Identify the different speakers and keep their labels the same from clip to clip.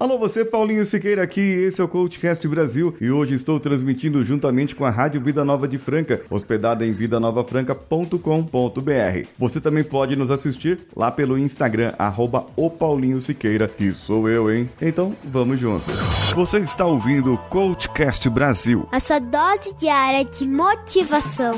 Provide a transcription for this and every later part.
Speaker 1: Alô, você, Paulinho Siqueira aqui, esse é o Coachcast Brasil e hoje estou transmitindo juntamente com a Rádio Vida Nova de Franca, hospedada em vidanovafranca.com.br. Você também pode nos assistir lá pelo Instagram, arroba o Paulinho Siqueira, que sou eu, hein? Então, vamos juntos. Você está ouvindo o Coachcast Brasil.
Speaker 2: A sua dose diária de motivação.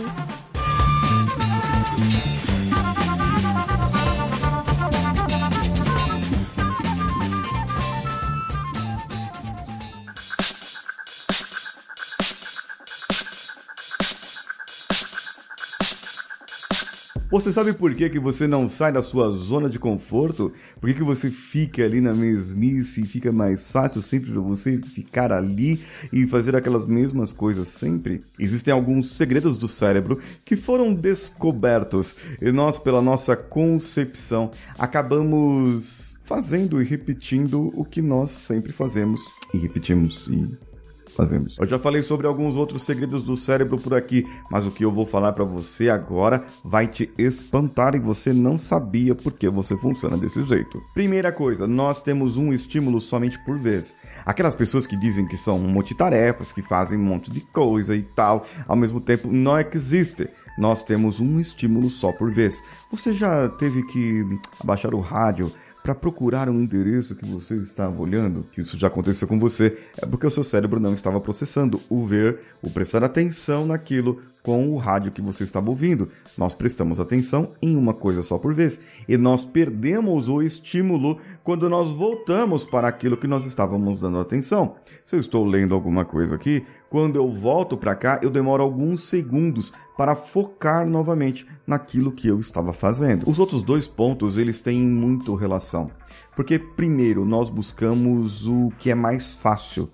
Speaker 1: Você sabe por que, que você não sai da sua zona de conforto? Por que, que você fica ali na mesmice e fica mais fácil sempre você ficar ali e fazer aquelas mesmas coisas sempre? Existem alguns segredos do cérebro que foram descobertos e nós, pela nossa concepção, acabamos fazendo e repetindo o que nós sempre fazemos e repetimos e fazemos. Eu já falei sobre alguns outros segredos do cérebro por aqui, mas o que eu vou falar para você agora vai te espantar e você não sabia por que você funciona desse jeito. Primeira coisa, nós temos um estímulo somente por vez. Aquelas pessoas que dizem que são multitarefas, que fazem um monte de coisa e tal, ao mesmo tempo não existe. Nós temos um estímulo só por vez. Você já teve que abaixar o rádio para procurar um endereço que você estava olhando, que isso já aconteceu com você, é porque o seu cérebro não estava processando o ver, o prestar atenção naquilo com o rádio que você estava ouvindo. Nós prestamos atenção em uma coisa só por vez e nós perdemos o estímulo quando nós voltamos para aquilo que nós estávamos dando atenção. Se eu estou lendo alguma coisa aqui, quando eu volto para cá, eu demoro alguns segundos para focar novamente naquilo que eu estava fazendo. Os outros dois pontos, eles têm muito relação. Porque primeiro, nós buscamos o que é mais fácil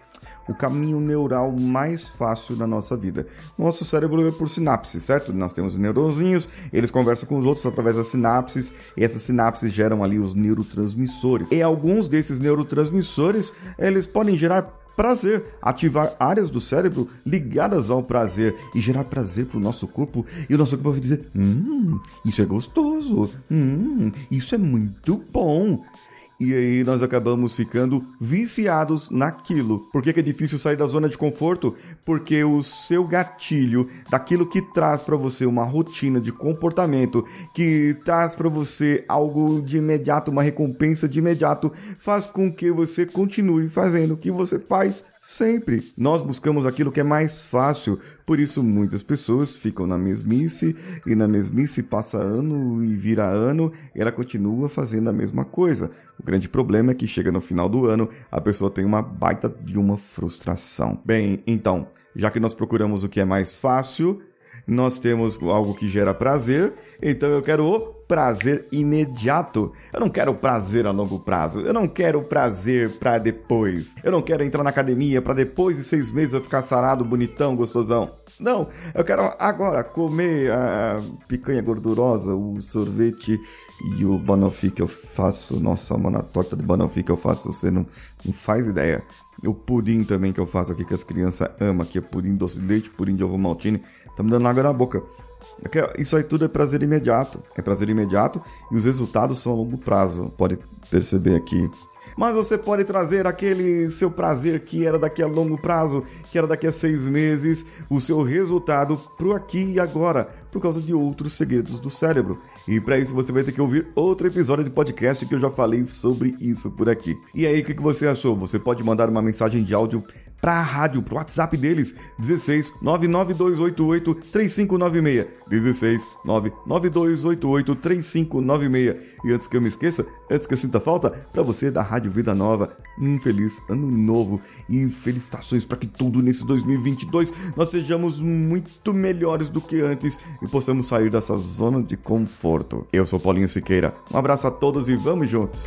Speaker 1: o caminho neural mais fácil da nossa vida. Nosso cérebro é por sinapses, certo? Nós temos os neuronzinhos, eles conversam com os outros através das sinapses, e essas sinapses geram ali os neurotransmissores. E alguns desses neurotransmissores, eles podem gerar prazer, ativar áreas do cérebro ligadas ao prazer e gerar prazer para o nosso corpo. E o nosso corpo vai dizer: Hum, isso é gostoso, hum, isso é muito bom. E aí nós acabamos ficando viciados naquilo. Por que, é difícil sair da zona de conforto? Porque o seu gatilho, daquilo que traz para você uma rotina de comportamento, que traz para você algo de imediato, uma recompensa de imediato, faz com que você continue fazendo o que você faz Sempre. Nós buscamos aquilo que é mais fácil, por isso muitas pessoas ficam na mesmice e na mesmice passa ano e vira ano e ela continua fazendo a mesma coisa. Grande problema é que chega no final do ano, a pessoa tem uma baita de uma frustração. Bem, então, já que nós procuramos o que é mais fácil, nós temos algo que gera prazer, então eu quero o prazer imediato. Eu não quero prazer a longo prazo. Eu não quero prazer para depois. Eu não quero entrar na academia para depois de seis meses eu ficar sarado, bonitão, gostosão. Não, eu quero agora comer a picanha gordurosa, o sorvete e o banoffee que eu faço. Nossa, mano, a torta de banoffee que eu faço, você não, não faz ideia. O pudim também que eu faço aqui que as crianças amam, que é pudim doce de leite, pudim de ovo maltine. Tá me dando água na boca. É isso aí tudo é prazer imediato. É prazer imediato e os resultados são a longo prazo. Pode perceber aqui. Mas você pode trazer aquele seu prazer que era daqui a longo prazo, que era daqui a seis meses, o seu resultado pro aqui e agora, por causa de outros segredos do cérebro. E para isso você vai ter que ouvir outro episódio de podcast que eu já falei sobre isso por aqui. E aí, o que você achou? Você pode mandar uma mensagem de áudio para a rádio, para o WhatsApp deles, 16 99288 3596. 16 99288 3596. E antes que eu me esqueça, antes que eu sinta falta, para você da Rádio Vida Nova, um feliz ano novo e felicitações para que tudo nesse 2022 nós sejamos muito melhores do que antes e possamos sair dessa zona de conforto. Eu sou Paulinho Siqueira. Um abraço a todos e vamos juntos.